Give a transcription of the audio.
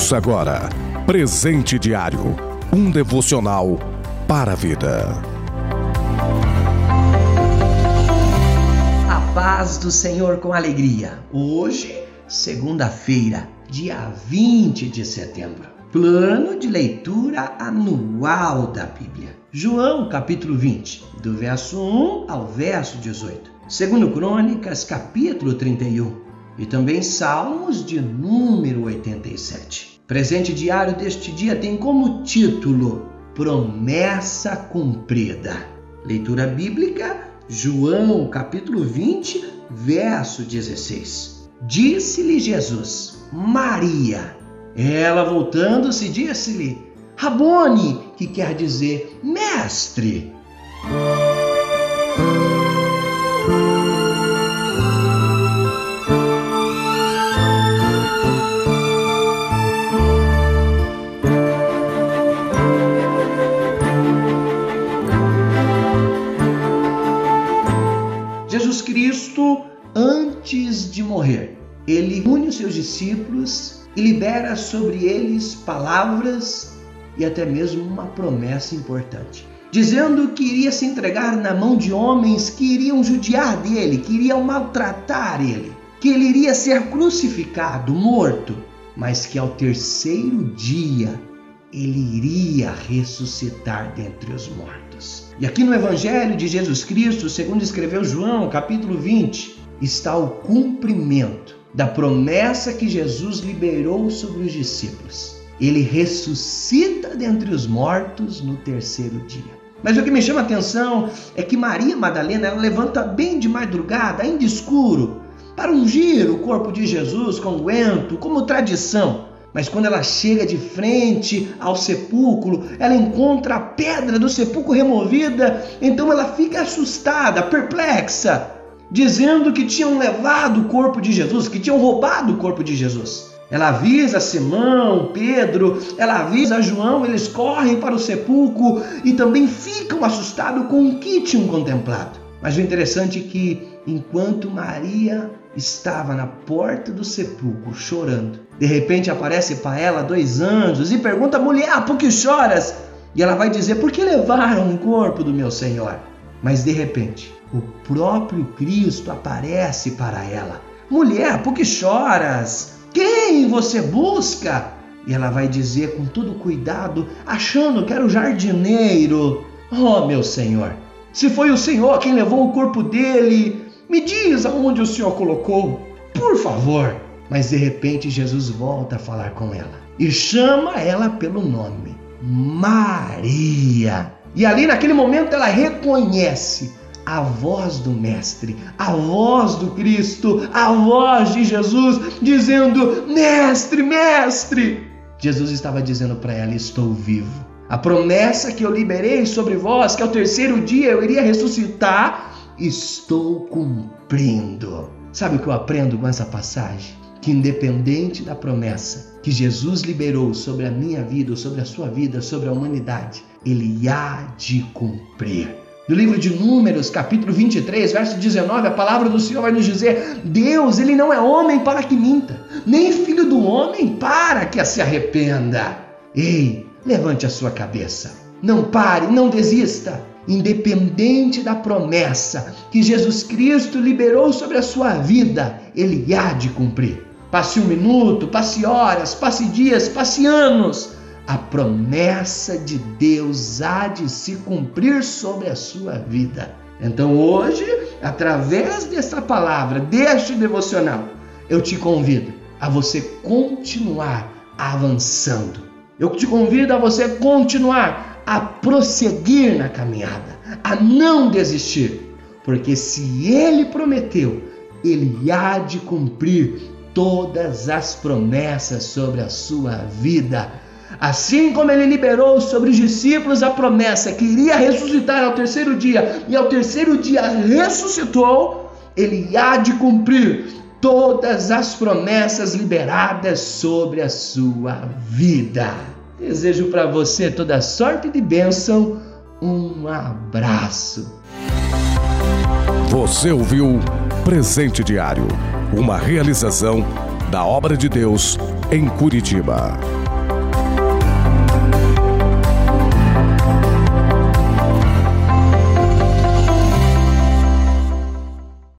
Ouça agora Presente Diário um devocional para a vida. A paz do Senhor com alegria. Hoje, segunda-feira, dia 20 de setembro. Plano de leitura anual da Bíblia. João, capítulo 20, do verso 1 ao verso 18. Segundo Crônicas, capítulo 31 e também Salmos de número 87. Presente diário deste dia tem como título Promessa Cumprida. Leitura bíblica, João capítulo 20, verso 16. Disse-lhe Jesus, Maria. Ela voltando-se disse-lhe, Rabone, que quer dizer mestre. Cristo, antes de morrer, ele une os seus discípulos e libera sobre eles palavras e até mesmo uma promessa importante, dizendo que iria se entregar na mão de homens que iriam judiar dele, que iriam maltratar ele, que ele iria ser crucificado, morto, mas que ao terceiro dia ele iria ressuscitar dentre os mortos. E aqui no Evangelho de Jesus Cristo, segundo escreveu João, capítulo 20, está o cumprimento da promessa que Jesus liberou sobre os discípulos. Ele ressuscita dentre os mortos no terceiro dia. Mas o que me chama a atenção é que Maria Madalena ela levanta bem de madrugada, ainda escuro, para ungir o corpo de Jesus com guento, como tradição. Mas quando ela chega de frente ao sepulcro, ela encontra a pedra do sepulcro removida, então ela fica assustada, perplexa, dizendo que tinham levado o corpo de Jesus, que tinham roubado o corpo de Jesus. Ela avisa Simão, Pedro, ela avisa João, eles correm para o sepulcro e também ficam assustados com o que tinham contemplado. Mas o interessante é que enquanto Maria estava na porta do sepulcro chorando. De repente aparece para ela dois anjos e pergunta: mulher, por que choras? E ela vai dizer: por que levaram o corpo do meu Senhor? Mas de repente, o próprio Cristo aparece para ela: mulher, por que choras? Quem você busca? E ela vai dizer com todo cuidado, achando que era o jardineiro: Oh, meu Senhor, se foi o Senhor quem levou o corpo dele, me diz aonde o Senhor colocou, por favor. Mas de repente Jesus volta a falar com ela e chama ela pelo nome, Maria. E ali naquele momento ela reconhece a voz do Mestre, a voz do Cristo, a voz de Jesus dizendo: Mestre, Mestre. Jesus estava dizendo para ela: Estou vivo. A promessa que eu liberei sobre vós, que ao terceiro dia eu iria ressuscitar, estou cumprindo. Sabe o que eu aprendo com essa passagem? Que independente da promessa que Jesus liberou sobre a minha vida, sobre a sua vida, sobre a humanidade, ele há de cumprir. No livro de Números, capítulo 23, verso 19, a palavra do Senhor vai nos dizer: Deus, ele não é homem para que minta, nem filho do homem para que se arrependa. Ei, levante a sua cabeça. Não pare, não desista independente da promessa que Jesus Cristo liberou sobre a sua vida, ele há de cumprir. Passe um minuto, passe horas, passe dias, passe anos. A promessa de Deus há de se cumprir sobre a sua vida. Então hoje, através dessa palavra, deste devocional, eu te convido a você continuar avançando. Eu te convido a você continuar a prosseguir na caminhada, a não desistir, porque se ele prometeu, ele há de cumprir todas as promessas sobre a sua vida. Assim como ele liberou sobre os discípulos a promessa que iria ressuscitar ao terceiro dia e ao terceiro dia ressuscitou, ele há de cumprir todas as promessas liberadas sobre a sua vida. Desejo para você toda sorte de bênção. Um abraço. Você ouviu Presente Diário, uma realização da obra de Deus em Curitiba.